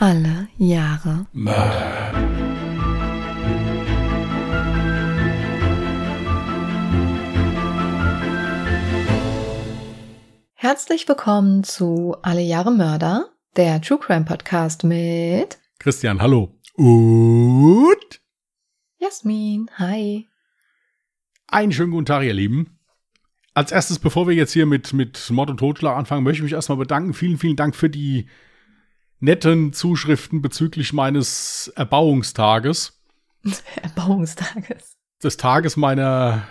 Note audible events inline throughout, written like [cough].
Alle Jahre Mörder. Herzlich willkommen zu Alle Jahre Mörder, der True Crime Podcast mit Christian, hallo. Und Jasmin. Hi. einen schönen guten Tag, ihr Lieben. Als erstes, bevor wir jetzt hier mit, mit Mord und Totschlag anfangen, möchte ich mich erstmal bedanken. Vielen, vielen Dank für die netten Zuschriften bezüglich meines Erbauungstages. [laughs] Erbauungstages. Des Tages meiner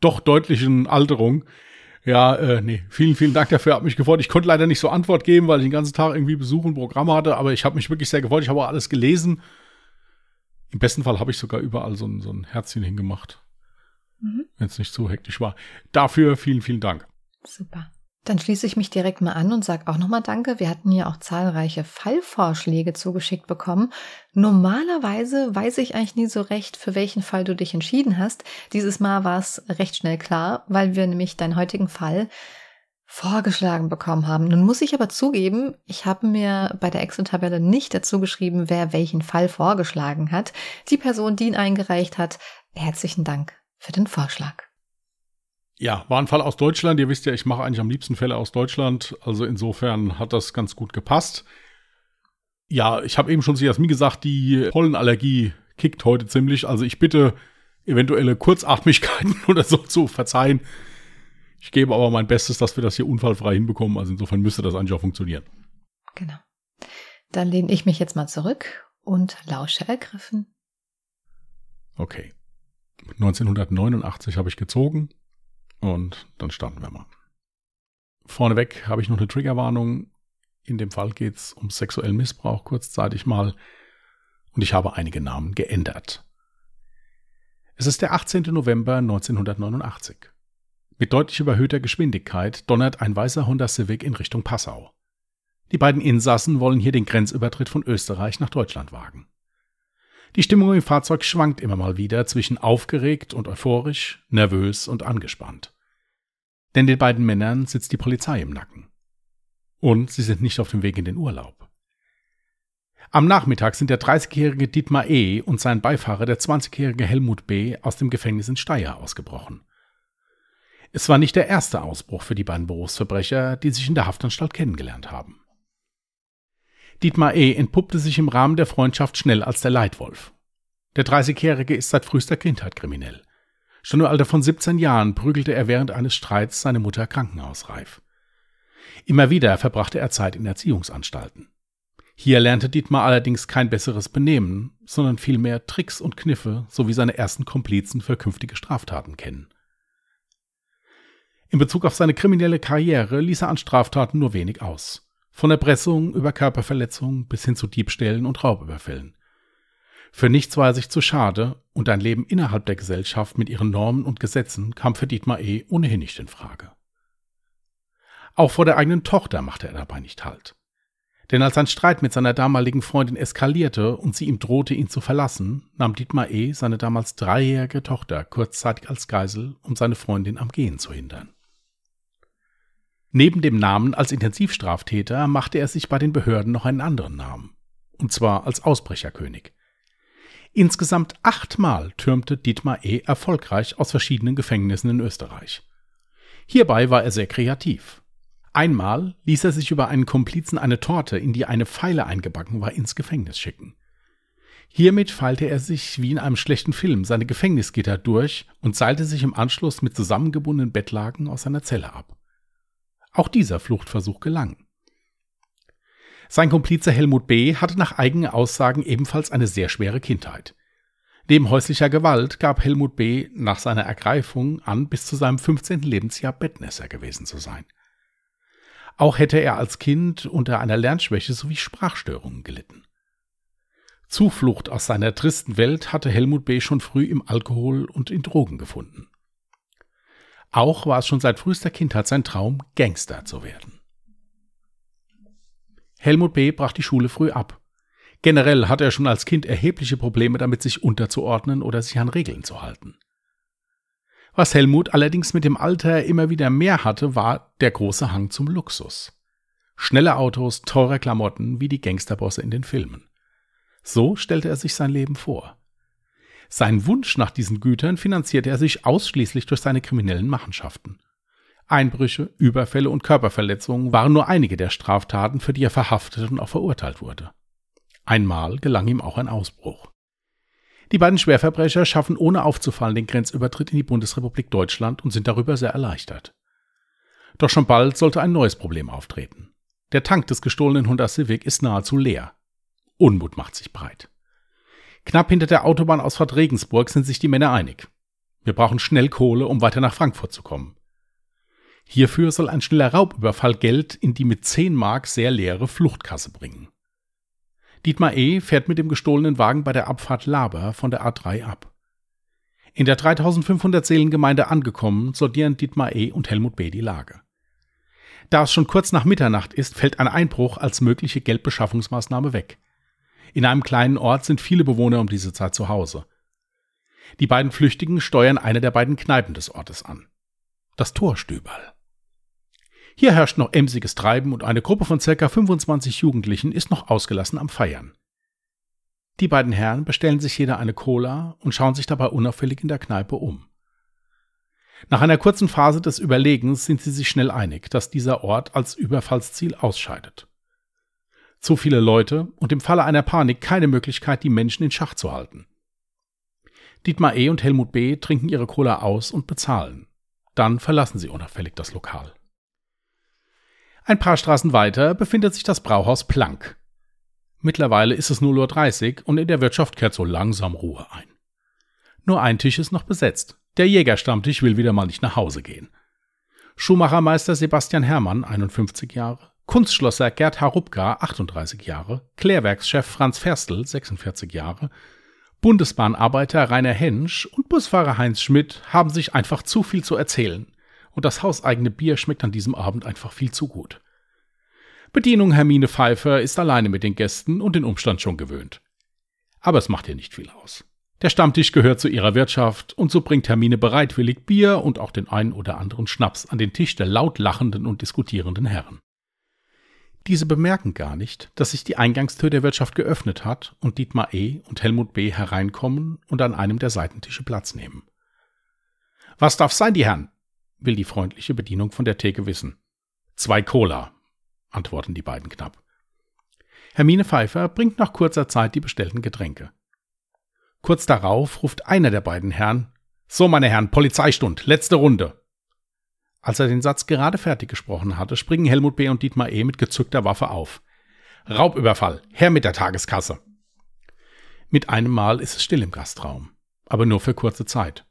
doch deutlichen Alterung. Ja, äh, nee, vielen, vielen Dank dafür. Hat mich gefreut. Ich konnte leider nicht so Antwort geben, weil ich den ganzen Tag irgendwie Besuch und Programm hatte, aber ich habe mich wirklich sehr gefreut. Ich habe auch alles gelesen. Im besten Fall habe ich sogar überall so ein, so ein Herzchen hingemacht. Mhm. Wenn es nicht zu hektisch war. Dafür vielen, vielen Dank. Super. Dann schließe ich mich direkt mal an und sage auch nochmal Danke. Wir hatten ja auch zahlreiche Fallvorschläge zugeschickt bekommen. Normalerweise weiß ich eigentlich nie so recht, für welchen Fall du dich entschieden hast. Dieses Mal war es recht schnell klar, weil wir nämlich deinen heutigen Fall vorgeschlagen bekommen haben. Nun muss ich aber zugeben, ich habe mir bei der Excel-Tabelle nicht dazu geschrieben, wer welchen Fall vorgeschlagen hat. Die Person, die ihn eingereicht hat, herzlichen Dank für den Vorschlag. Ja, war ein Fall aus Deutschland. Ihr wisst ja, ich mache eigentlich am liebsten Fälle aus Deutschland. Also insofern hat das ganz gut gepasst. Ja, ich habe eben schon zu Jasmin gesagt, die Pollenallergie kickt heute ziemlich. Also ich bitte eventuelle Kurzatmigkeiten [laughs] oder so zu verzeihen. Ich gebe aber mein Bestes, dass wir das hier unfallfrei hinbekommen. Also insofern müsste das eigentlich auch funktionieren. Genau. Dann lehne ich mich jetzt mal zurück und lausche ergriffen. Okay. 1989 habe ich gezogen und dann starten wir mal. Vorneweg habe ich noch eine Triggerwarnung. In dem Fall geht es um sexuellen Missbrauch kurzzeitig mal und ich habe einige Namen geändert. Es ist der 18. November 1989. Mit deutlich überhöhter Geschwindigkeit donnert ein weißer Honda Civic in Richtung Passau. Die beiden Insassen wollen hier den Grenzübertritt von Österreich nach Deutschland wagen. Die Stimmung im Fahrzeug schwankt immer mal wieder zwischen aufgeregt und euphorisch, nervös und angespannt. Denn den beiden Männern sitzt die Polizei im Nacken. Und sie sind nicht auf dem Weg in den Urlaub. Am Nachmittag sind der 30-jährige Dietmar E. und sein Beifahrer, der 20-jährige Helmut B., aus dem Gefängnis in Steyr ausgebrochen. Es war nicht der erste Ausbruch für die beiden Berufsverbrecher, die sich in der Haftanstalt kennengelernt haben. Dietmar E. entpuppte sich im Rahmen der Freundschaft schnell als der Leitwolf. Der 30-Jährige ist seit frühester Kindheit kriminell. Schon im Alter von 17 Jahren prügelte er während eines Streits seine Mutter krankenhausreif. Immer wieder verbrachte er Zeit in Erziehungsanstalten. Hier lernte Dietmar allerdings kein besseres Benehmen, sondern vielmehr Tricks und Kniffe sowie seine ersten Komplizen für künftige Straftaten kennen. In Bezug auf seine kriminelle Karriere ließ er an Straftaten nur wenig aus. Von Erpressung über Körperverletzung bis hin zu Diebstählen und Raubüberfällen. Für nichts war er sich zu schade und ein Leben innerhalb der Gesellschaft mit ihren Normen und Gesetzen kam für Dietmar E. ohnehin nicht in Frage. Auch vor der eigenen Tochter machte er dabei nicht Halt. Denn als ein Streit mit seiner damaligen Freundin eskalierte und sie ihm drohte, ihn zu verlassen, nahm Dietmar E. seine damals dreijährige Tochter kurzzeitig als Geisel, um seine Freundin am Gehen zu hindern. Neben dem Namen als Intensivstraftäter machte er sich bei den Behörden noch einen anderen Namen, und zwar als Ausbrecherkönig. Insgesamt achtmal türmte Dietmar E. erfolgreich aus verschiedenen Gefängnissen in Österreich. Hierbei war er sehr kreativ. Einmal ließ er sich über einen Komplizen eine Torte, in die eine Pfeile eingebacken war, ins Gefängnis schicken. Hiermit feilte er sich wie in einem schlechten Film seine Gefängnisgitter durch und seilte sich im Anschluss mit zusammengebundenen Bettlaken aus seiner Zelle ab. Auch dieser Fluchtversuch gelang. Sein Komplize Helmut B. hatte nach eigenen Aussagen ebenfalls eine sehr schwere Kindheit. Neben häuslicher Gewalt gab Helmut B. nach seiner Ergreifung an, bis zu seinem 15. Lebensjahr Bettnässer gewesen zu sein. Auch hätte er als Kind unter einer Lernschwäche sowie Sprachstörungen gelitten. Zuflucht aus seiner tristen Welt hatte Helmut B. schon früh im Alkohol und in Drogen gefunden. Auch war es schon seit frühester Kindheit sein Traum, Gangster zu werden. Helmut B. brach die Schule früh ab. Generell hatte er schon als Kind erhebliche Probleme damit, sich unterzuordnen oder sich an Regeln zu halten. Was Helmut allerdings mit dem Alter immer wieder mehr hatte, war der große Hang zum Luxus. Schnelle Autos, teure Klamotten wie die Gangsterbosse in den Filmen. So stellte er sich sein Leben vor. Sein Wunsch nach diesen Gütern finanzierte er sich ausschließlich durch seine kriminellen Machenschaften. Einbrüche, Überfälle und Körperverletzungen waren nur einige der Straftaten, für die er verhaftet und auch verurteilt wurde. Einmal gelang ihm auch ein Ausbruch. Die beiden Schwerverbrecher schaffen ohne aufzufallen den Grenzübertritt in die Bundesrepublik Deutschland und sind darüber sehr erleichtert. Doch schon bald sollte ein neues Problem auftreten. Der Tank des gestohlenen Honda Civic ist nahezu leer. Unmut macht sich breit. Knapp hinter der Autobahnausfahrt Regensburg sind sich die Männer einig. Wir brauchen schnell Kohle, um weiter nach Frankfurt zu kommen. Hierfür soll ein schneller Raubüberfall Geld in die mit 10 Mark sehr leere Fluchtkasse bringen. Dietmar E. fährt mit dem gestohlenen Wagen bei der Abfahrt Laber von der A3 ab. In der 3500 Seelengemeinde angekommen, sortieren Dietmar E. und Helmut B. die Lage. Da es schon kurz nach Mitternacht ist, fällt ein Einbruch als mögliche Geldbeschaffungsmaßnahme weg. In einem kleinen Ort sind viele Bewohner um diese Zeit zu Hause. Die beiden Flüchtigen steuern eine der beiden Kneipen des Ortes an. Das Torstüberl. Hier herrscht noch emsiges Treiben und eine Gruppe von circa 25 Jugendlichen ist noch ausgelassen am Feiern. Die beiden Herren bestellen sich jeder eine Cola und schauen sich dabei unauffällig in der Kneipe um. Nach einer kurzen Phase des Überlegens sind sie sich schnell einig, dass dieser Ort als Überfallsziel ausscheidet. Zu viele Leute und im Falle einer Panik keine Möglichkeit, die Menschen in Schach zu halten. Dietmar E. und Helmut B. trinken ihre Cola aus und bezahlen. Dann verlassen sie unauffällig das Lokal. Ein paar Straßen weiter befindet sich das Brauhaus Planck. Mittlerweile ist es 0.30 Uhr und in der Wirtschaft kehrt so langsam Ruhe ein. Nur ein Tisch ist noch besetzt. Der Jägerstammtisch will wieder mal nicht nach Hause gehen. Schuhmachermeister Sebastian Hermann, 51 Jahre, Kunstschlosser Gerd Harubka, 38 Jahre, Klärwerkschef Franz Ferstel, 46 Jahre, Bundesbahnarbeiter Rainer Hensch und Busfahrer Heinz Schmidt haben sich einfach zu viel zu erzählen. Und das hauseigene Bier schmeckt an diesem Abend einfach viel zu gut. Bedienung Hermine Pfeiffer ist alleine mit den Gästen und den Umstand schon gewöhnt. Aber es macht ihr nicht viel aus. Der Stammtisch gehört zu ihrer Wirtschaft und so bringt Hermine bereitwillig Bier und auch den einen oder anderen Schnaps an den Tisch der laut lachenden und diskutierenden Herren. Diese bemerken gar nicht, dass sich die Eingangstür der Wirtschaft geöffnet hat und Dietmar E. und Helmut B. hereinkommen und an einem der Seitentische Platz nehmen. Was darf sein, die Herren? will die freundliche Bedienung von der Theke wissen. Zwei Cola, antworten die beiden knapp. Hermine Pfeiffer bringt nach kurzer Zeit die bestellten Getränke. Kurz darauf ruft einer der beiden Herren So, meine Herren, Polizeistund, letzte Runde. Als er den Satz gerade fertig gesprochen hatte, springen Helmut B. und Dietmar E. mit gezückter Waffe auf. Raubüberfall, her mit der Tageskasse. Mit einem Mal ist es still im Gastraum, aber nur für kurze Zeit.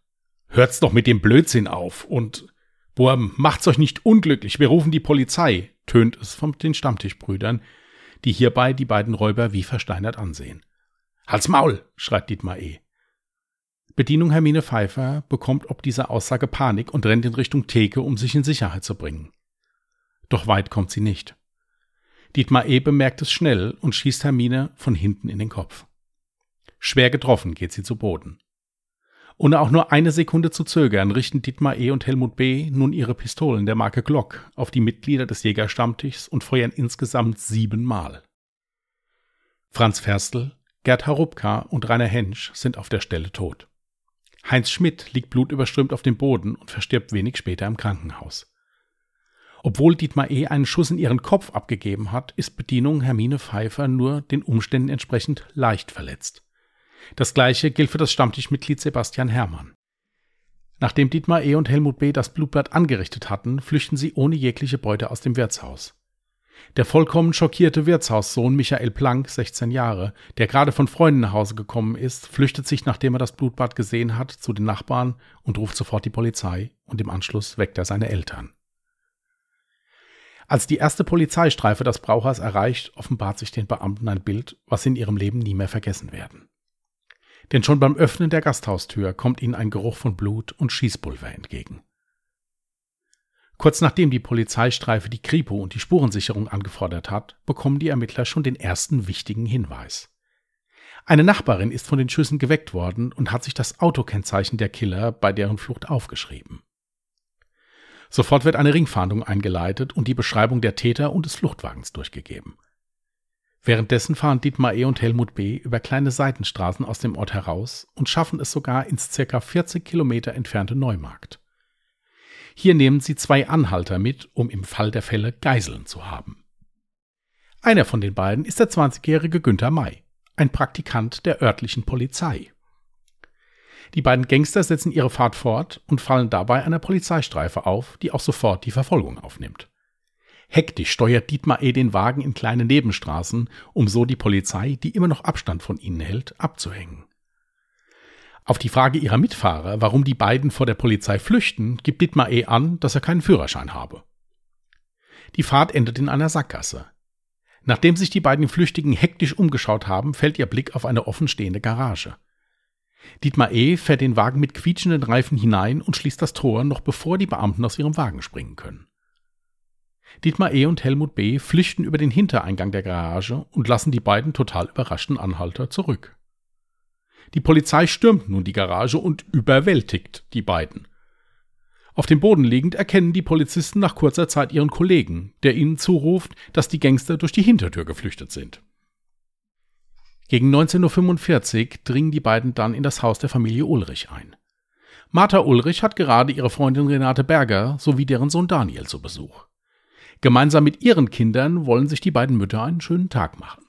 Hört's doch mit dem Blödsinn auf und Boah, macht's euch nicht unglücklich, wir rufen die Polizei, tönt es von den Stammtischbrüdern, die hierbei die beiden Räuber wie versteinert ansehen. Halt's Maul, schreit Dietmar E. Bedienung Hermine Pfeiffer bekommt ob dieser Aussage Panik und rennt in Richtung Theke, um sich in Sicherheit zu bringen. Doch weit kommt sie nicht. Dietmar E. bemerkt es schnell und schießt Hermine von hinten in den Kopf. Schwer getroffen geht sie zu Boden. Ohne auch nur eine Sekunde zu zögern, richten Dietmar E. und Helmut B. nun ihre Pistolen der Marke Glock auf die Mitglieder des Jägerstammtischs und feuern insgesamt siebenmal. Franz Ferstl, Gerd Harubka und Rainer Hensch sind auf der Stelle tot. Heinz Schmidt liegt blutüberströmt auf dem Boden und verstirbt wenig später im Krankenhaus. Obwohl Dietmar E. einen Schuss in ihren Kopf abgegeben hat, ist Bedienung Hermine Pfeiffer nur den Umständen entsprechend leicht verletzt. Das gleiche gilt für das Stammtischmitglied Sebastian Hermann. Nachdem Dietmar E. und Helmut B. das Blutblatt angerichtet hatten, flüchten sie ohne jegliche Beute aus dem Wirtshaus. Der vollkommen schockierte Wirtshaussohn Michael Planck, 16 Jahre, der gerade von Freunden nach Hause gekommen ist, flüchtet sich, nachdem er das Blutbad gesehen hat, zu den Nachbarn und ruft sofort die Polizei und im Anschluss weckt er seine Eltern. Als die erste Polizeistreife das Brauhaus erreicht, offenbart sich den Beamten ein Bild, was sie in ihrem Leben nie mehr vergessen werden. Denn schon beim Öffnen der Gasthaustür kommt ihnen ein Geruch von Blut und Schießpulver entgegen. Kurz nachdem die Polizeistreife die Kripo und die Spurensicherung angefordert hat, bekommen die Ermittler schon den ersten wichtigen Hinweis. Eine Nachbarin ist von den Schüssen geweckt worden und hat sich das Autokennzeichen der Killer bei deren Flucht aufgeschrieben. Sofort wird eine Ringfahndung eingeleitet und die Beschreibung der Täter und des Fluchtwagens durchgegeben. Währenddessen fahren Dietmar E. und Helmut B. über kleine Seitenstraßen aus dem Ort heraus und schaffen es sogar ins circa 40 Kilometer entfernte Neumarkt. Hier nehmen sie zwei Anhalter mit, um im Fall der Fälle Geiseln zu haben. Einer von den beiden ist der 20-jährige Günther May, ein Praktikant der örtlichen Polizei. Die beiden Gangster setzen ihre Fahrt fort und fallen dabei einer Polizeistreife auf, die auch sofort die Verfolgung aufnimmt. Hektisch steuert Dietmar E. den Wagen in kleine Nebenstraßen, um so die Polizei, die immer noch Abstand von ihnen hält, abzuhängen. Auf die Frage ihrer Mitfahrer, warum die beiden vor der Polizei flüchten, gibt Dietmar E. an, dass er keinen Führerschein habe. Die Fahrt endet in einer Sackgasse. Nachdem sich die beiden Flüchtigen hektisch umgeschaut haben, fällt ihr Blick auf eine offenstehende Garage. Dietmar E. fährt den Wagen mit quietschenden Reifen hinein und schließt das Tor, noch bevor die Beamten aus ihrem Wagen springen können. Dietmar E. und Helmut B. flüchten über den Hintereingang der Garage und lassen die beiden total überraschten Anhalter zurück. Die Polizei stürmt nun die Garage und überwältigt die beiden. Auf dem Boden liegend erkennen die Polizisten nach kurzer Zeit ihren Kollegen, der ihnen zuruft, dass die Gangster durch die Hintertür geflüchtet sind. Gegen 19.45 Uhr dringen die beiden dann in das Haus der Familie Ulrich ein. Martha Ulrich hat gerade ihre Freundin Renate Berger sowie deren Sohn Daniel zu Besuch. Gemeinsam mit ihren Kindern wollen sich die beiden Mütter einen schönen Tag machen.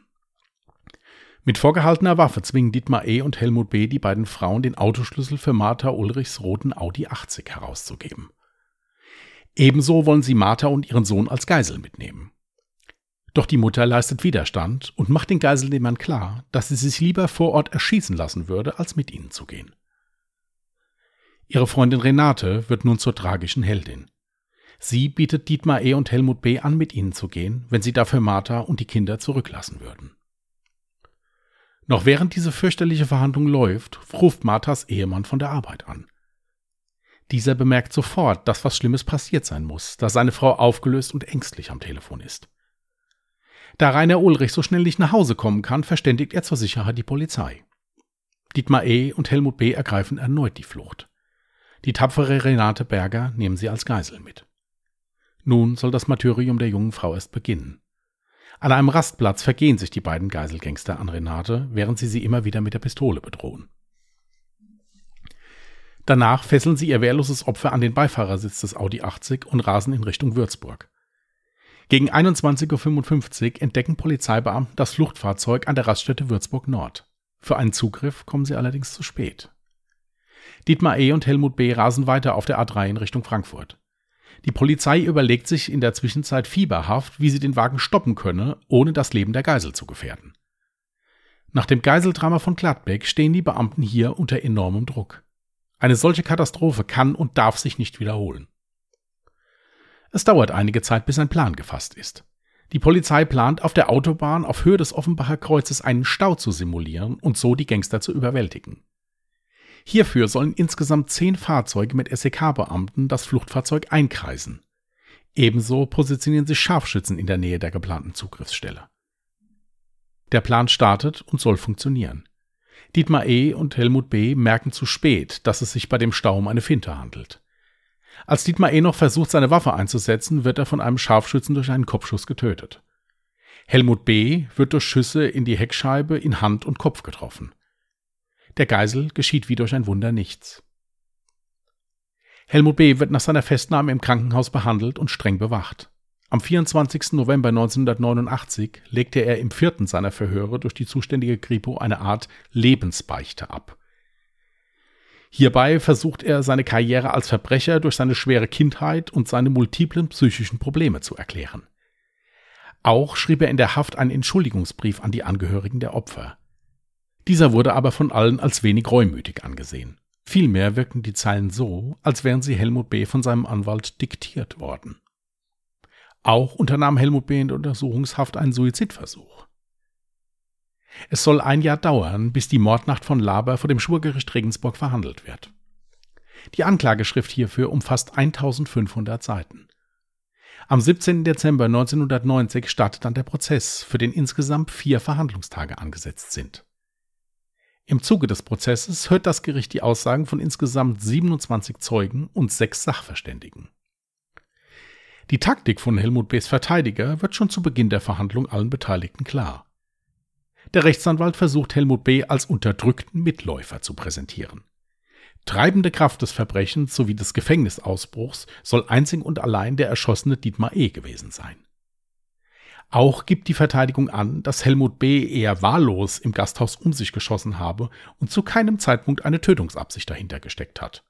Mit vorgehaltener Waffe zwingen Dietmar E. und Helmut B. die beiden Frauen, den Autoschlüssel für Martha Ulrichs roten Audi 80 herauszugeben. Ebenso wollen sie Martha und ihren Sohn als Geisel mitnehmen. Doch die Mutter leistet Widerstand und macht den Geiselnehmern klar, dass sie sich lieber vor Ort erschießen lassen würde, als mit ihnen zu gehen. Ihre Freundin Renate wird nun zur tragischen Heldin. Sie bietet Dietmar E. und Helmut B. an, mit ihnen zu gehen, wenn sie dafür Martha und die Kinder zurücklassen würden. Noch während diese fürchterliche Verhandlung läuft, ruft Marthas Ehemann von der Arbeit an. Dieser bemerkt sofort, dass was Schlimmes passiert sein muss, da seine Frau aufgelöst und ängstlich am Telefon ist. Da Rainer Ulrich so schnell nicht nach Hause kommen kann, verständigt er zur Sicherheit die Polizei. Dietmar E. und Helmut B. ergreifen erneut die Flucht. Die tapfere Renate Berger nehmen sie als Geisel mit. Nun soll das Martyrium der jungen Frau erst beginnen. An einem Rastplatz vergehen sich die beiden Geiselgangster an Renate, während sie sie immer wieder mit der Pistole bedrohen. Danach fesseln sie ihr wehrloses Opfer an den Beifahrersitz des Audi 80 und rasen in Richtung Würzburg. Gegen 21.55 Uhr entdecken Polizeibeamten das Fluchtfahrzeug an der Raststätte Würzburg Nord. Für einen Zugriff kommen sie allerdings zu spät. Dietmar E. und Helmut B. rasen weiter auf der A3 in Richtung Frankfurt. Die Polizei überlegt sich in der Zwischenzeit fieberhaft, wie sie den Wagen stoppen könne, ohne das Leben der Geisel zu gefährden. Nach dem Geiseldrama von Gladbeck stehen die Beamten hier unter enormem Druck. Eine solche Katastrophe kann und darf sich nicht wiederholen. Es dauert einige Zeit, bis ein Plan gefasst ist. Die Polizei plant, auf der Autobahn auf Höhe des Offenbacher Kreuzes einen Stau zu simulieren und so die Gangster zu überwältigen. Hierfür sollen insgesamt zehn Fahrzeuge mit SEK-Beamten das Fluchtfahrzeug einkreisen. Ebenso positionieren sich Scharfschützen in der Nähe der geplanten Zugriffsstelle. Der Plan startet und soll funktionieren. Dietmar E. und Helmut B. merken zu spät, dass es sich bei dem Stau um eine Finte handelt. Als Dietmar E. noch versucht, seine Waffe einzusetzen, wird er von einem Scharfschützen durch einen Kopfschuss getötet. Helmut B. wird durch Schüsse in die Heckscheibe, in Hand und Kopf getroffen. Der Geisel geschieht wie durch ein Wunder nichts. Helmut B. wird nach seiner Festnahme im Krankenhaus behandelt und streng bewacht. Am 24. November 1989 legte er im vierten seiner Verhöre durch die zuständige Kripo eine Art Lebensbeichte ab. Hierbei versucht er seine Karriere als Verbrecher durch seine schwere Kindheit und seine multiplen psychischen Probleme zu erklären. Auch schrieb er in der Haft einen Entschuldigungsbrief an die Angehörigen der Opfer. Dieser wurde aber von allen als wenig reumütig angesehen. Vielmehr wirkten die Zeilen so, als wären sie Helmut B. von seinem Anwalt diktiert worden. Auch unternahm Helmut B. in der Untersuchungshaft einen Suizidversuch. Es soll ein Jahr dauern, bis die Mordnacht von Laber vor dem Schwurgericht Regensburg verhandelt wird. Die Anklageschrift hierfür umfasst 1500 Seiten. Am 17. Dezember 1990 startet dann der Prozess, für den insgesamt vier Verhandlungstage angesetzt sind. Im Zuge des Prozesses hört das Gericht die Aussagen von insgesamt 27 Zeugen und sechs Sachverständigen. Die Taktik von Helmut B.'s Verteidiger wird schon zu Beginn der Verhandlung allen Beteiligten klar. Der Rechtsanwalt versucht Helmut B. als unterdrückten Mitläufer zu präsentieren. Treibende Kraft des Verbrechens sowie des Gefängnisausbruchs soll einzig und allein der erschossene Dietmar E. gewesen sein. Auch gibt die Verteidigung an, dass Helmut B. eher wahllos im Gasthaus um sich geschossen habe und zu keinem Zeitpunkt eine Tötungsabsicht dahinter gesteckt hat.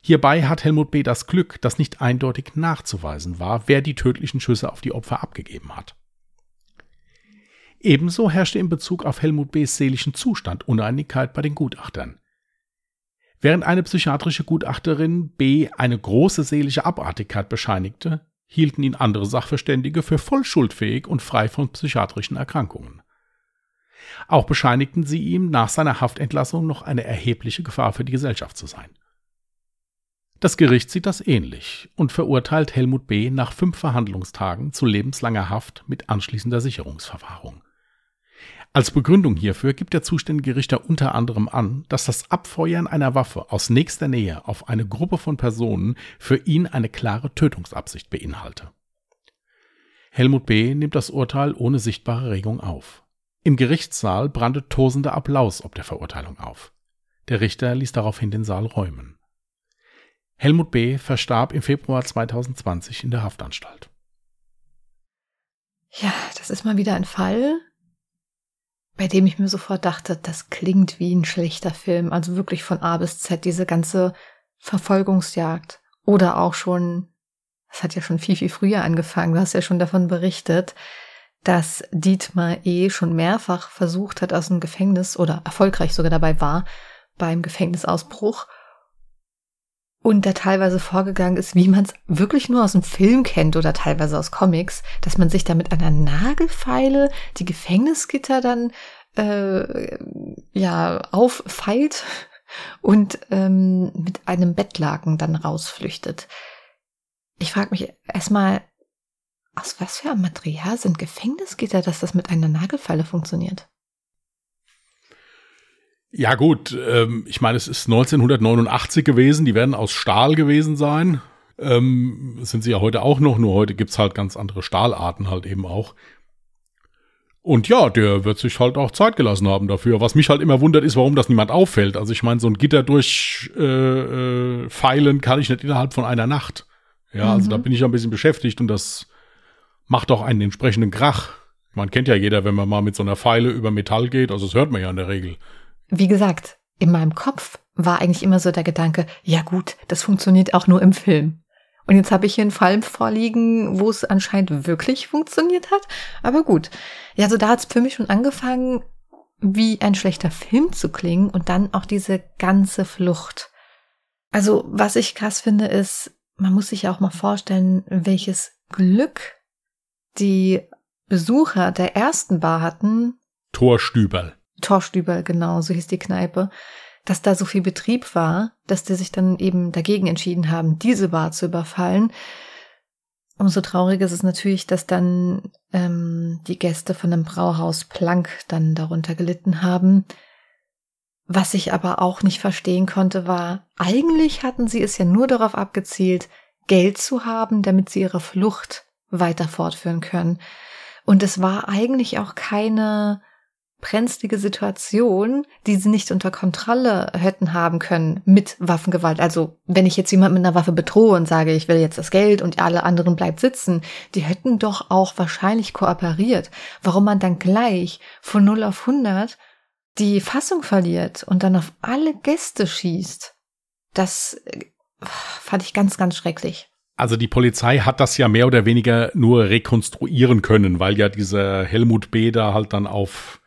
Hierbei hat Helmut B. das Glück, dass nicht eindeutig nachzuweisen war, wer die tödlichen Schüsse auf die Opfer abgegeben hat. Ebenso herrschte in Bezug auf Helmut B.s seelischen Zustand Uneinigkeit bei den Gutachtern. Während eine psychiatrische Gutachterin B. eine große seelische Abartigkeit bescheinigte, hielten ihn andere Sachverständige für voll schuldfähig und frei von psychiatrischen Erkrankungen. Auch bescheinigten sie ihm nach seiner Haftentlassung noch eine erhebliche Gefahr für die Gesellschaft zu sein. Das Gericht sieht das ähnlich und verurteilt Helmut B. nach fünf Verhandlungstagen zu lebenslanger Haft mit anschließender Sicherungsverwahrung. Als Begründung hierfür gibt der zuständige Richter unter anderem an, dass das Abfeuern einer Waffe aus nächster Nähe auf eine Gruppe von Personen für ihn eine klare Tötungsabsicht beinhalte. Helmut B. nimmt das Urteil ohne sichtbare Regung auf. Im Gerichtssaal brannte tosender Applaus ob der Verurteilung auf. Der Richter ließ daraufhin den Saal räumen. Helmut B. verstarb im Februar 2020 in der Haftanstalt. Ja, das ist mal wieder ein Fall, bei dem ich mir sofort dachte, das klingt wie ein schlechter Film. Also wirklich von A bis Z, diese ganze Verfolgungsjagd. Oder auch schon, das hat ja schon viel, viel früher angefangen, du hast ja schon davon berichtet, dass Dietmar E. schon mehrfach versucht hat, aus dem Gefängnis oder erfolgreich sogar dabei war, beim Gefängnisausbruch und da teilweise vorgegangen ist, wie man es wirklich nur aus dem Film kennt oder teilweise aus Comics, dass man sich da mit einer Nagelfeile die Gefängnisgitter dann äh, ja auffeilt und ähm, mit einem Bettlaken dann rausflüchtet. Ich frage mich erstmal, aus was für einem Material sind Gefängnisgitter, dass das mit einer Nagelfeile funktioniert? Ja gut, ähm, ich meine, es ist 1989 gewesen, die werden aus Stahl gewesen sein. Ähm, sind sie ja heute auch noch, nur heute gibt's halt ganz andere Stahlarten halt eben auch. Und ja, der wird sich halt auch Zeit gelassen haben dafür. Was mich halt immer wundert, ist, warum das niemand auffällt. Also ich meine, so ein Gitter durchfeilen äh, äh, kann ich nicht innerhalb von einer Nacht. Ja, mhm. also da mhm. bin ich ein bisschen beschäftigt und das macht auch einen entsprechenden Krach. Man kennt ja jeder, wenn man mal mit so einer Pfeile über Metall geht, also das hört man ja in der Regel wie gesagt, in meinem Kopf war eigentlich immer so der Gedanke, ja gut, das funktioniert auch nur im Film. Und jetzt habe ich hier einen Fall vorliegen, wo es anscheinend wirklich funktioniert hat. Aber gut. Ja, so da hat es für mich schon angefangen, wie ein schlechter Film zu klingen und dann auch diese ganze Flucht. Also, was ich krass finde, ist, man muss sich ja auch mal vorstellen, welches Glück die Besucher der ersten Bar hatten. Torstüberl. Torstüber, genau, so hieß die Kneipe, dass da so viel Betrieb war, dass die sich dann eben dagegen entschieden haben, diese Bar zu überfallen. Umso trauriger ist es natürlich, dass dann ähm, die Gäste von dem Brauhaus Plank dann darunter gelitten haben. Was ich aber auch nicht verstehen konnte, war, eigentlich hatten sie es ja nur darauf abgezielt, Geld zu haben, damit sie ihre Flucht weiter fortführen können. Und es war eigentlich auch keine brenzlige Situation, die sie nicht unter Kontrolle hätten haben können mit Waffengewalt. Also wenn ich jetzt jemand mit einer Waffe bedrohe und sage, ich will jetzt das Geld und alle anderen bleibt sitzen, die hätten doch auch wahrscheinlich kooperiert. Warum man dann gleich von 0 auf 100 die Fassung verliert und dann auf alle Gäste schießt, das äh, fand ich ganz, ganz schrecklich. Also die Polizei hat das ja mehr oder weniger nur rekonstruieren können, weil ja dieser Helmut B. da halt dann auf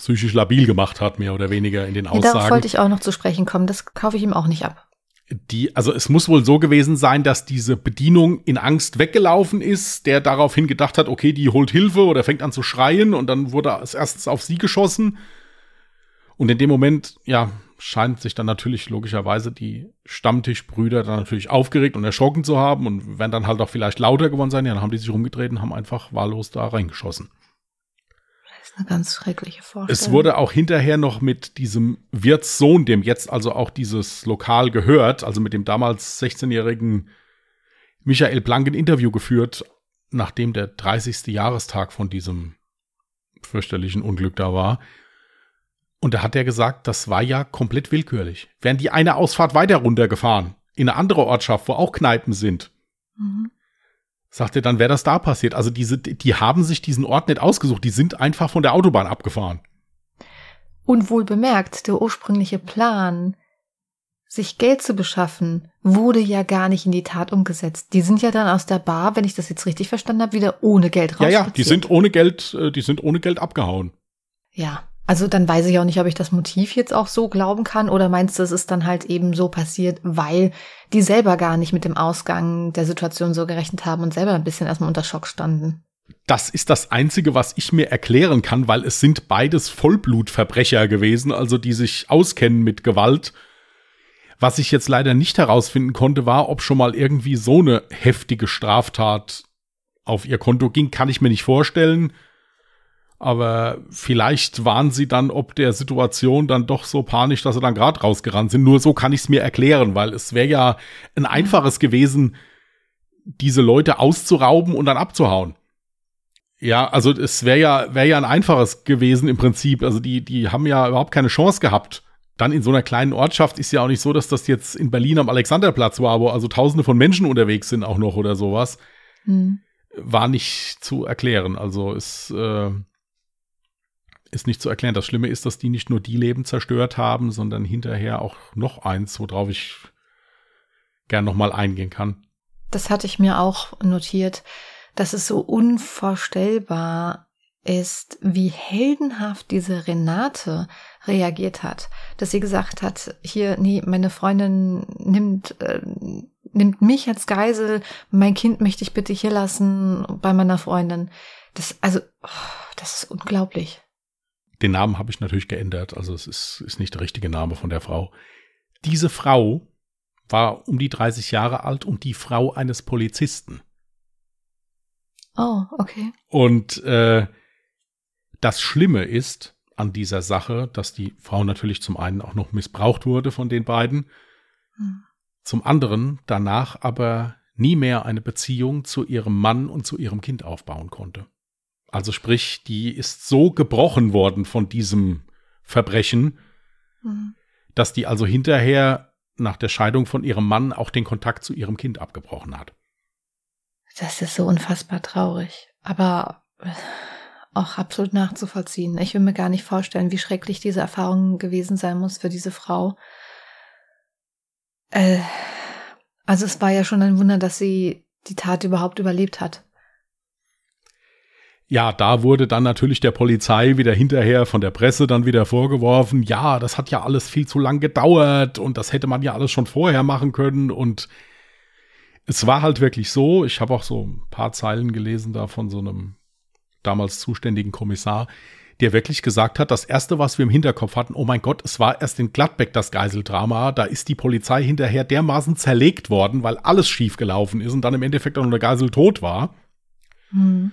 psychisch labil gemacht hat, mehr oder weniger in den Aussagen. Ja, darauf wollte ich auch noch zu sprechen kommen. Das kaufe ich ihm auch nicht ab. Die, also es muss wohl so gewesen sein, dass diese Bedienung in Angst weggelaufen ist, der daraufhin gedacht hat, okay, die holt Hilfe oder fängt an zu schreien und dann wurde als erstes auf sie geschossen. Und in dem Moment, ja, scheint sich dann natürlich logischerweise die Stammtischbrüder dann natürlich aufgeregt und erschrocken zu haben und werden dann halt auch vielleicht lauter geworden sein. Ja, dann haben die sich rumgedreht und haben einfach wahllos da reingeschossen eine ganz schreckliche Vorstellung. Es wurde auch hinterher noch mit diesem Wirtssohn, dem jetzt also auch dieses Lokal gehört, also mit dem damals 16-jährigen Michael Blank ein Interview geführt, nachdem der 30. Jahrestag von diesem fürchterlichen Unglück da war. Und da hat er gesagt, das war ja komplett willkürlich. Wären die eine Ausfahrt weiter runtergefahren, in eine andere Ortschaft, wo auch Kneipen sind, mhm. Sagt er, dann wäre das da passiert. Also diese, die haben sich diesen Ort nicht ausgesucht, die sind einfach von der Autobahn abgefahren. Und wohl bemerkt, der ursprüngliche Plan, sich Geld zu beschaffen, wurde ja gar nicht in die Tat umgesetzt. Die sind ja dann aus der Bar, wenn ich das jetzt richtig verstanden habe, wieder ohne Geld raus. Ja, ja, die sind ohne Geld, äh, die sind ohne Geld abgehauen. Ja, also dann weiß ich auch nicht, ob ich das Motiv jetzt auch so glauben kann oder meinst du, es ist dann halt eben so passiert, weil die selber gar nicht mit dem Ausgang der Situation so gerechnet haben und selber ein bisschen erstmal unter Schock standen. Das ist das Einzige, was ich mir erklären kann, weil es sind beides Vollblutverbrecher gewesen, also die sich auskennen mit Gewalt was ich jetzt leider nicht herausfinden konnte, war, ob schon mal irgendwie so eine heftige Straftat auf ihr Konto ging, kann ich mir nicht vorstellen. Aber vielleicht waren sie dann ob der Situation dann doch so panisch, dass sie dann gerade rausgerannt sind. Nur so kann ich es mir erklären, weil es wäre ja ein einfaches gewesen, diese Leute auszurauben und dann abzuhauen. Ja, also es wäre ja, wäre ja ein einfaches gewesen im Prinzip. Also die, die haben ja überhaupt keine Chance gehabt, dann in so einer kleinen Ortschaft ist ja auch nicht so, dass das jetzt in Berlin am Alexanderplatz war, wo also tausende von Menschen unterwegs sind auch noch oder sowas. Mhm. War nicht zu erklären. Also ist, äh, ist nicht zu erklären. Das Schlimme ist, dass die nicht nur die Leben zerstört haben, sondern hinterher auch noch eins, worauf ich gern nochmal eingehen kann. Das hatte ich mir auch notiert. Das ist so unvorstellbar ist, wie heldenhaft diese Renate reagiert hat. Dass sie gesagt hat, hier, nee, meine Freundin nimmt, äh, nimmt mich als Geisel, mein Kind möchte ich bitte hier lassen bei meiner Freundin. Das, also, oh, das ist unglaublich. Den Namen habe ich natürlich geändert, also es ist, ist nicht der richtige Name von der Frau. Diese Frau war um die 30 Jahre alt und die Frau eines Polizisten. Oh, okay. Und äh, das Schlimme ist an dieser Sache, dass die Frau natürlich zum einen auch noch missbraucht wurde von den beiden, hm. zum anderen danach aber nie mehr eine Beziehung zu ihrem Mann und zu ihrem Kind aufbauen konnte. Also sprich, die ist so gebrochen worden von diesem Verbrechen, hm. dass die also hinterher nach der Scheidung von ihrem Mann auch den Kontakt zu ihrem Kind abgebrochen hat. Das ist so unfassbar traurig. Aber auch absolut nachzuvollziehen. Ich will mir gar nicht vorstellen, wie schrecklich diese Erfahrung gewesen sein muss für diese Frau. Äh, also es war ja schon ein Wunder, dass sie die Tat überhaupt überlebt hat. Ja, da wurde dann natürlich der Polizei wieder hinterher von der Presse dann wieder vorgeworfen, ja, das hat ja alles viel zu lang gedauert und das hätte man ja alles schon vorher machen können und es war halt wirklich so, ich habe auch so ein paar Zeilen gelesen da von so einem damals zuständigen Kommissar, der wirklich gesagt hat, das erste, was wir im Hinterkopf hatten, oh mein Gott, es war erst in Gladbeck das Geiseldrama, da ist die Polizei hinterher dermaßen zerlegt worden, weil alles schief gelaufen ist und dann im Endeffekt auch noch der Geisel tot war. Mhm.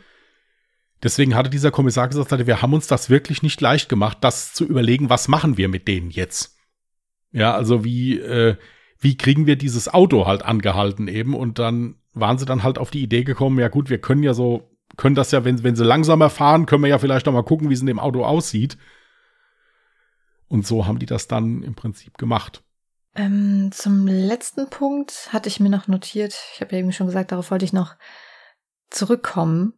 Deswegen hatte dieser Kommissar gesagt, wir haben uns das wirklich nicht leicht gemacht, das zu überlegen, was machen wir mit denen jetzt? Ja, also wie, äh, wie kriegen wir dieses Auto halt angehalten eben? Und dann waren sie dann halt auf die Idee gekommen, ja gut, wir können ja so können das ja, wenn, wenn sie langsamer fahren, können wir ja vielleicht noch mal gucken, wie es in dem Auto aussieht. Und so haben die das dann im Prinzip gemacht. Ähm, zum letzten Punkt hatte ich mir noch notiert, ich habe ja eben schon gesagt, darauf wollte ich noch zurückkommen,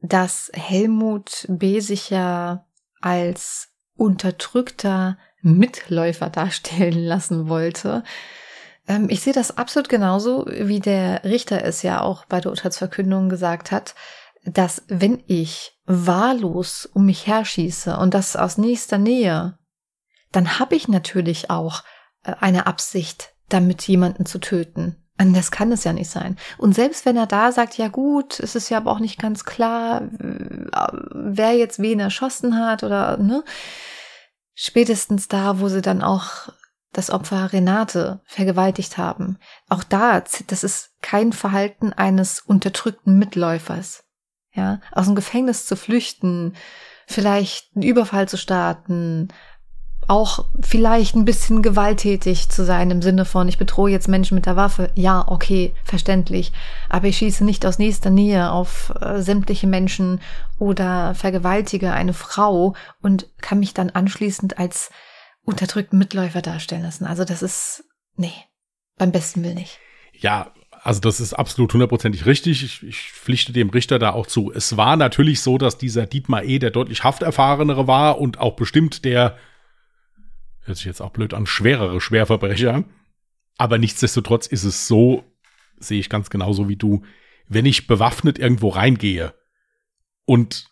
dass Helmut B. sich ja als unterdrückter Mitläufer darstellen [laughs] lassen wollte. Ähm, ich sehe das absolut genauso, wie der Richter es ja auch bei der Urteilsverkündung gesagt hat dass wenn ich wahllos um mich herschieße und das aus nächster Nähe, dann habe ich natürlich auch äh, eine Absicht, damit jemanden zu töten. Das kann es ja nicht sein. Und selbst wenn er da sagt, ja gut, es ist ja aber auch nicht ganz klar, wer jetzt wen erschossen hat oder, ne? Spätestens da, wo sie dann auch das Opfer Renate vergewaltigt haben. Auch da, das ist kein Verhalten eines unterdrückten Mitläufers ja, aus dem Gefängnis zu flüchten, vielleicht einen Überfall zu starten, auch vielleicht ein bisschen gewalttätig zu sein im Sinne von, ich bedrohe jetzt Menschen mit der Waffe. Ja, okay, verständlich. Aber ich schieße nicht aus nächster Nähe auf äh, sämtliche Menschen oder vergewaltige eine Frau und kann mich dann anschließend als unterdrückten Mitläufer darstellen lassen. Also das ist, nee, beim besten Will nicht. Ja, also das ist absolut hundertprozentig richtig. Ich, ich pflichte dem Richter da auch zu. Es war natürlich so, dass dieser Dietmar E. der deutlich hafterfahrenere war und auch bestimmt der, hört sich jetzt auch blöd an, schwerere Schwerverbrecher. Aber nichtsdestotrotz ist es so, sehe ich ganz genauso wie du, wenn ich bewaffnet irgendwo reingehe und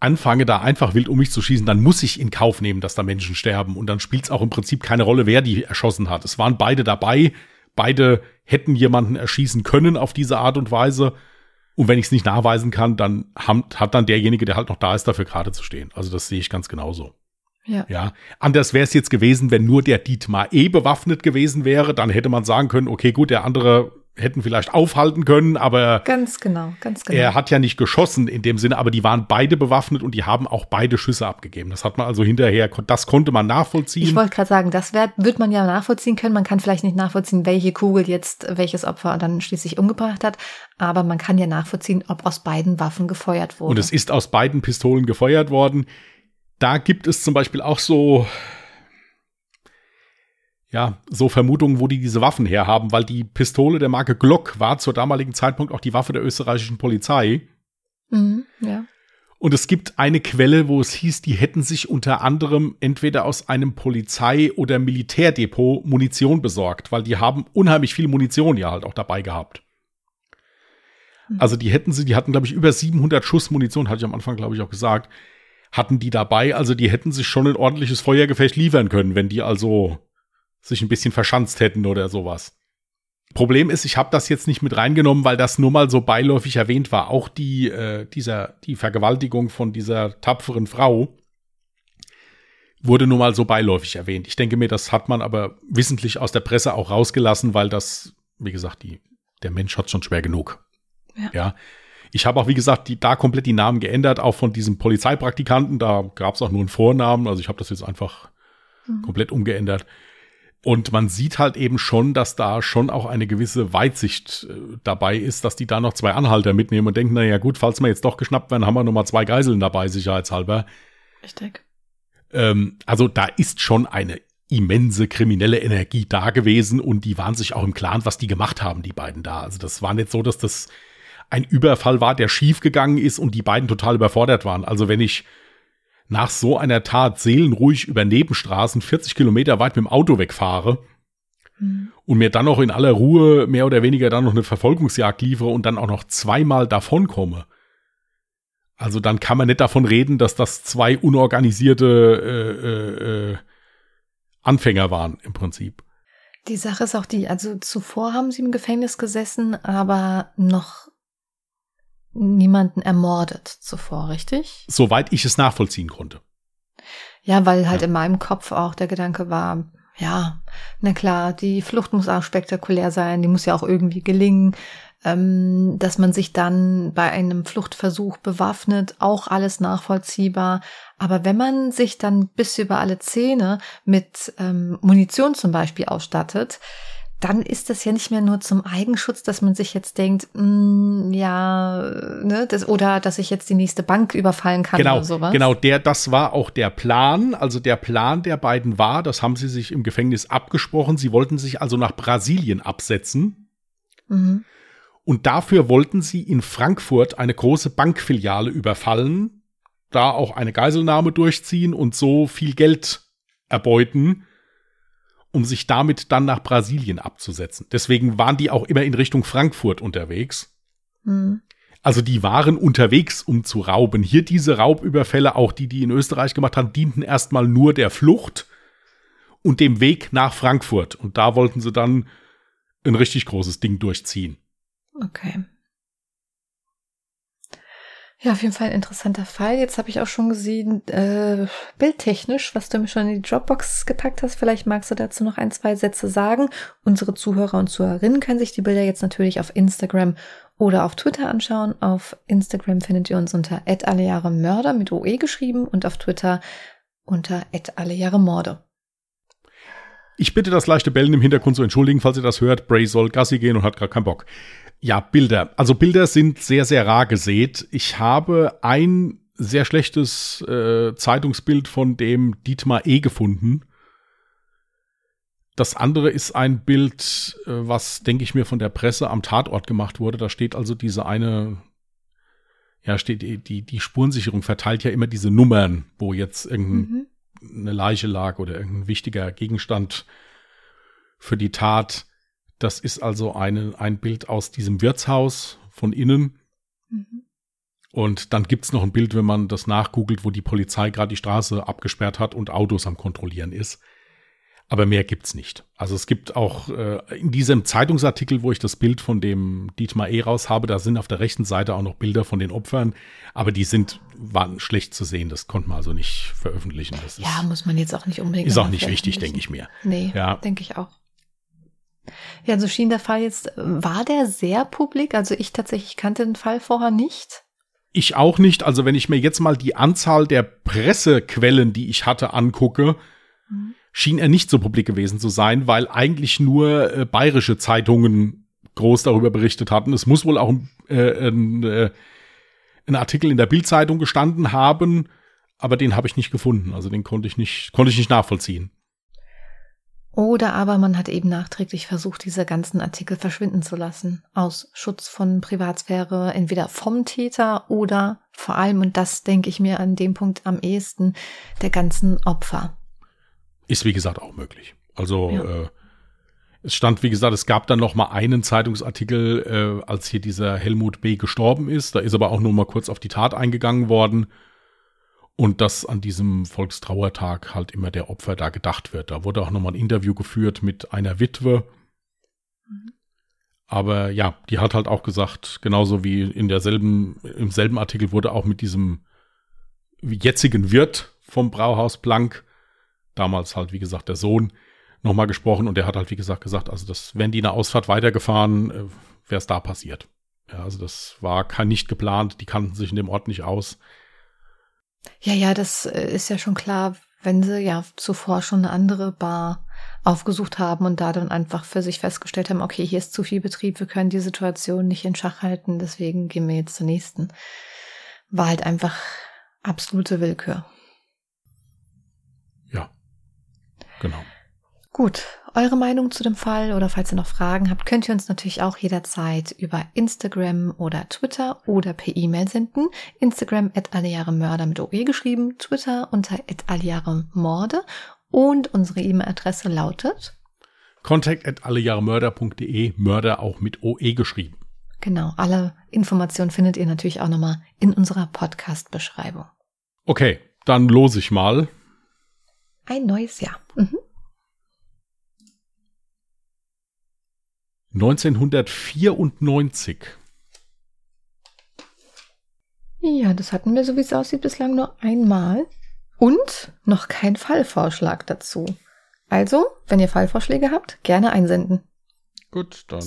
anfange da einfach wild um mich zu schießen, dann muss ich in Kauf nehmen, dass da Menschen sterben. Und dann spielt es auch im Prinzip keine Rolle, wer die erschossen hat. Es waren beide dabei. Beide hätten jemanden erschießen können auf diese Art und Weise. Und wenn ich es nicht nachweisen kann, dann hat dann derjenige, der halt noch da ist, dafür gerade zu stehen. Also das sehe ich ganz genauso. Ja. ja. Anders wäre es jetzt gewesen, wenn nur der Dietmar E bewaffnet gewesen wäre. Dann hätte man sagen können, okay, gut, der andere hätten vielleicht aufhalten können, aber ganz genau, ganz genau. Er hat ja nicht geschossen in dem Sinne, aber die waren beide bewaffnet und die haben auch beide Schüsse abgegeben. Das hat man also hinterher, das konnte man nachvollziehen. Ich wollte gerade sagen, das wird man ja nachvollziehen können. Man kann vielleicht nicht nachvollziehen, welche Kugel jetzt welches Opfer dann schließlich umgebracht hat, aber man kann ja nachvollziehen, ob aus beiden Waffen gefeuert wurde. Und es ist aus beiden Pistolen gefeuert worden. Da gibt es zum Beispiel auch so ja, so Vermutungen, wo die diese Waffen herhaben, weil die Pistole der Marke Glock war zur damaligen Zeitpunkt auch die Waffe der österreichischen Polizei. Mhm, ja. Und es gibt eine Quelle, wo es hieß, die hätten sich unter anderem entweder aus einem Polizei- oder Militärdepot Munition besorgt, weil die haben unheimlich viel Munition ja halt auch dabei gehabt. Mhm. Also die hätten sie, die hatten glaube ich über 700 Schuss Munition, hatte ich am Anfang glaube ich auch gesagt, hatten die dabei. Also die hätten sich schon ein ordentliches Feuergefecht liefern können, wenn die also sich ein bisschen verschanzt hätten oder sowas. Problem ist, ich habe das jetzt nicht mit reingenommen, weil das nur mal so beiläufig erwähnt war. Auch die, äh, dieser, die Vergewaltigung von dieser tapferen Frau wurde nur mal so beiläufig erwähnt. Ich denke mir, das hat man aber wissentlich aus der Presse auch rausgelassen, weil das, wie gesagt, die, der Mensch hat schon schwer genug. Ja. ja. Ich habe auch, wie gesagt, die, da komplett die Namen geändert, auch von diesem Polizeipraktikanten. Da gab es auch nur einen Vornamen. Also ich habe das jetzt einfach mhm. komplett umgeändert. Und man sieht halt eben schon, dass da schon auch eine gewisse Weitsicht äh, dabei ist, dass die da noch zwei Anhalter mitnehmen und denken, na ja gut, falls wir jetzt doch geschnappt werden, haben wir nochmal zwei Geiseln dabei, sicherheitshalber. Richtig. Ähm, also da ist schon eine immense kriminelle Energie da gewesen und die waren sich auch im Klaren, was die gemacht haben, die beiden da. Also das war nicht so, dass das ein Überfall war, der schief gegangen ist und die beiden total überfordert waren. Also wenn ich nach so einer Tat seelenruhig über Nebenstraßen 40 Kilometer weit mit dem Auto wegfahre mhm. und mir dann noch in aller Ruhe mehr oder weniger dann noch eine Verfolgungsjagd liefere und dann auch noch zweimal davonkomme. Also dann kann man nicht davon reden, dass das zwei unorganisierte äh, äh, äh, Anfänger waren im Prinzip. Die Sache ist auch die, also zuvor haben sie im Gefängnis gesessen, aber noch niemanden ermordet zuvor, richtig? Soweit ich es nachvollziehen konnte. Ja, weil halt ja. in meinem Kopf auch der Gedanke war, ja, na klar, die Flucht muss auch spektakulär sein, die muss ja auch irgendwie gelingen, ähm, dass man sich dann bei einem Fluchtversuch bewaffnet, auch alles nachvollziehbar. Aber wenn man sich dann bis über alle Zähne mit ähm, Munition zum Beispiel ausstattet, dann ist das ja nicht mehr nur zum Eigenschutz, dass man sich jetzt denkt, mh, mm, ja, ne, das, oder dass ich jetzt die nächste Bank überfallen kann genau, oder sowas. Genau, der, das war auch der Plan. Also der Plan der beiden war, das haben sie sich im Gefängnis abgesprochen. Sie wollten sich also nach Brasilien absetzen. Mhm. Und dafür wollten sie in Frankfurt eine große Bankfiliale überfallen, da auch eine Geiselnahme durchziehen und so viel Geld erbeuten um sich damit dann nach Brasilien abzusetzen. Deswegen waren die auch immer in Richtung Frankfurt unterwegs. Mhm. Also die waren unterwegs, um zu rauben. Hier diese Raubüberfälle, auch die, die in Österreich gemacht haben, dienten erstmal nur der Flucht und dem Weg nach Frankfurt. Und da wollten sie dann ein richtig großes Ding durchziehen. Okay. Ja, auf jeden Fall ein interessanter Fall. Jetzt habe ich auch schon gesehen, äh, bildtechnisch, was du mir schon in die Dropbox gepackt hast. Vielleicht magst du dazu noch ein, zwei Sätze sagen. Unsere Zuhörer und Zuhörerinnen können sich die Bilder jetzt natürlich auf Instagram oder auf Twitter anschauen. Auf Instagram findet ihr uns unter Mörder mit OE geschrieben und auf Twitter unter Morde. Ich bitte das leichte Bellen im Hintergrund zu entschuldigen, falls ihr das hört. Bray soll Gassi gehen und hat gerade keinen Bock. Ja, Bilder. Also Bilder sind sehr, sehr rar gesät. Ich habe ein sehr schlechtes äh, Zeitungsbild von dem Dietmar E. gefunden. Das andere ist ein Bild, äh, was, denke ich mir, von der Presse am Tatort gemacht wurde. Da steht also diese eine, ja, steht die, die, die Spurensicherung verteilt ja immer diese Nummern, wo jetzt irgendeine mhm. Leiche lag oder irgendein wichtiger Gegenstand für die Tat. Das ist also eine, ein Bild aus diesem Wirtshaus von innen. Mhm. Und dann gibt's noch ein Bild, wenn man das nachgoogelt, wo die Polizei gerade die Straße abgesperrt hat und Autos am Kontrollieren ist. Aber mehr gibt's nicht. Also es gibt auch äh, in diesem Zeitungsartikel, wo ich das Bild von dem Dietmar E. raus habe, da sind auf der rechten Seite auch noch Bilder von den Opfern, aber die sind, waren schlecht zu sehen. Das konnte man also nicht veröffentlichen. Das ja, ist, muss man jetzt auch nicht unbedingt. Ist auch nicht wichtig, denke ich mir. Nee, ja. denke ich auch. Ja, so schien der Fall jetzt, war der sehr publik? Also ich tatsächlich kannte den Fall vorher nicht. Ich auch nicht. Also wenn ich mir jetzt mal die Anzahl der Pressequellen, die ich hatte, angucke, mhm. schien er nicht so publik gewesen zu sein, weil eigentlich nur äh, bayerische Zeitungen groß darüber berichtet hatten. Es muss wohl auch äh, ein, äh, ein Artikel in der Bildzeitung gestanden haben, aber den habe ich nicht gefunden. Also den konnte ich nicht, konnte ich nicht nachvollziehen. Oder aber man hat eben nachträglich versucht, diese ganzen Artikel verschwinden zu lassen, aus Schutz von Privatsphäre, entweder vom Täter oder vor allem, und das denke ich mir an dem Punkt am ehesten, der ganzen Opfer. Ist wie gesagt auch möglich. Also ja. äh, es stand, wie gesagt, es gab dann noch mal einen Zeitungsartikel, äh, als hier dieser Helmut B. gestorben ist. Da ist aber auch nur mal kurz auf die Tat eingegangen worden. Und dass an diesem Volkstrauertag halt immer der Opfer da gedacht wird. Da wurde auch nochmal ein Interview geführt mit einer Witwe. Mhm. Aber ja, die hat halt auch gesagt, genauso wie in derselben, im selben Artikel wurde auch mit diesem jetzigen Wirt vom Brauhaus Blank, damals halt, wie gesagt, der Sohn, nochmal gesprochen und der hat halt, wie gesagt, gesagt, also das, wenn die eine Ausfahrt weitergefahren, äh, wäre es da passiert. Ja, also das war kein nicht geplant, die kannten sich in dem Ort nicht aus. Ja, ja, das äh, ist ja schon klar, wenn sie ja zuvor schon eine andere Bar aufgesucht haben und da dann einfach für sich festgestellt haben, okay, hier ist zu viel Betrieb, wir können die Situation nicht in Schach halten, deswegen gehen wir jetzt zur nächsten. War halt einfach absolute Willkür. Ja, genau. Gut, eure Meinung zu dem Fall oder falls ihr noch Fragen habt, könnt ihr uns natürlich auch jederzeit über Instagram oder Twitter oder per E-Mail senden. Instagram at Mörder mit OE geschrieben, Twitter unter at Morde und unsere E-Mail-Adresse lautet Contact at allejahremörder.de, Mörder auch mit OE geschrieben. Genau, alle Informationen findet ihr natürlich auch nochmal in unserer Podcast-Beschreibung. Okay, dann los ich mal. Ein neues Jahr. Mhm. 1994. Ja, das hatten wir, so wie es aussieht, bislang nur einmal. Und noch kein Fallvorschlag dazu. Also, wenn ihr Fallvorschläge habt, gerne einsenden. Gut, dann.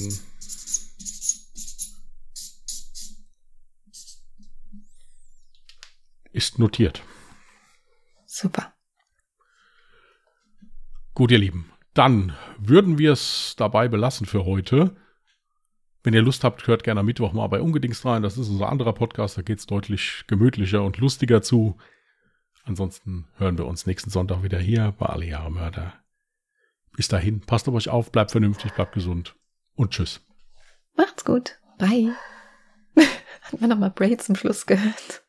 Ist notiert. Super. Gut, ihr Lieben dann würden wir es dabei belassen für heute. Wenn ihr Lust habt, hört gerne am Mittwoch mal bei Ungedingst rein. Das ist unser anderer Podcast. Da geht es deutlich gemütlicher und lustiger zu. Ansonsten hören wir uns nächsten Sonntag wieder hier bei Alle Jahre Mörder. Bis dahin, passt auf euch auf, bleibt vernünftig, bleibt gesund und tschüss. Macht's gut. Bye. [laughs] Hat man nochmal Bray zum Schluss gehört.